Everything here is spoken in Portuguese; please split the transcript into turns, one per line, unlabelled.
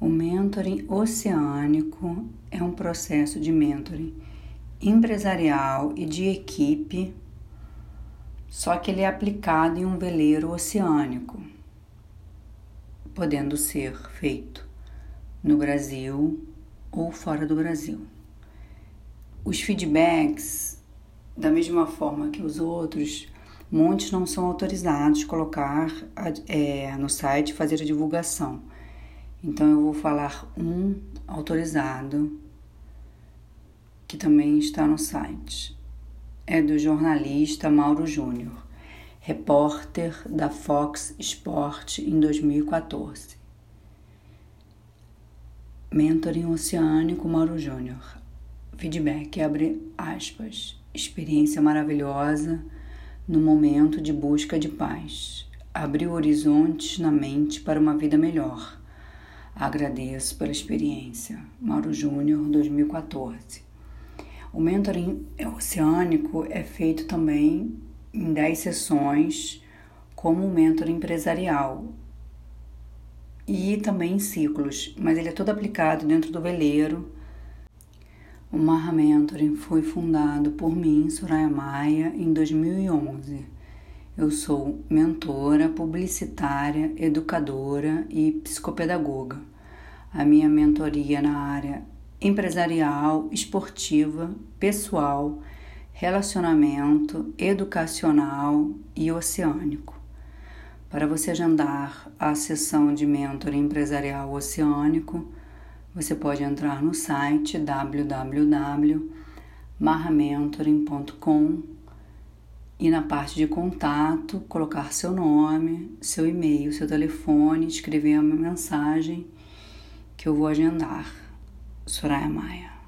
O mentoring oceânico é um processo de mentoring empresarial e de equipe, só que ele é aplicado em um veleiro oceânico, podendo ser feito no Brasil ou fora do Brasil. Os feedbacks, da mesma forma que os outros, muitos não são autorizados a colocar é, no site fazer a divulgação. Então eu vou falar um autorizado que também está no site. É do jornalista Mauro Júnior, repórter da Fox Sport em 2014. Mentoring Oceânico Mauro Júnior. Feedback abre aspas. Experiência maravilhosa no momento de busca de paz. Abriu horizontes na mente para uma vida melhor. Agradeço pela experiência. Mauro Júnior, 2014. O mentoring oceânico é feito também em 10 sessões como um mentor empresarial e também em ciclos, mas ele é todo aplicado dentro do veleiro. O Marra Mentoring foi fundado por mim, Soraya Maia, em 2011. Eu sou mentora, publicitária, educadora e psicopedagoga. A minha mentoria na área empresarial, esportiva, pessoal, relacionamento, educacional e oceânico. Para você agendar a sessão de mentor empresarial oceânico, você pode entrar no site www.marramentoring.com e na parte de contato colocar seu nome, seu e-mail, seu telefone, escrever uma mensagem que eu vou agendar. Soraya Maia.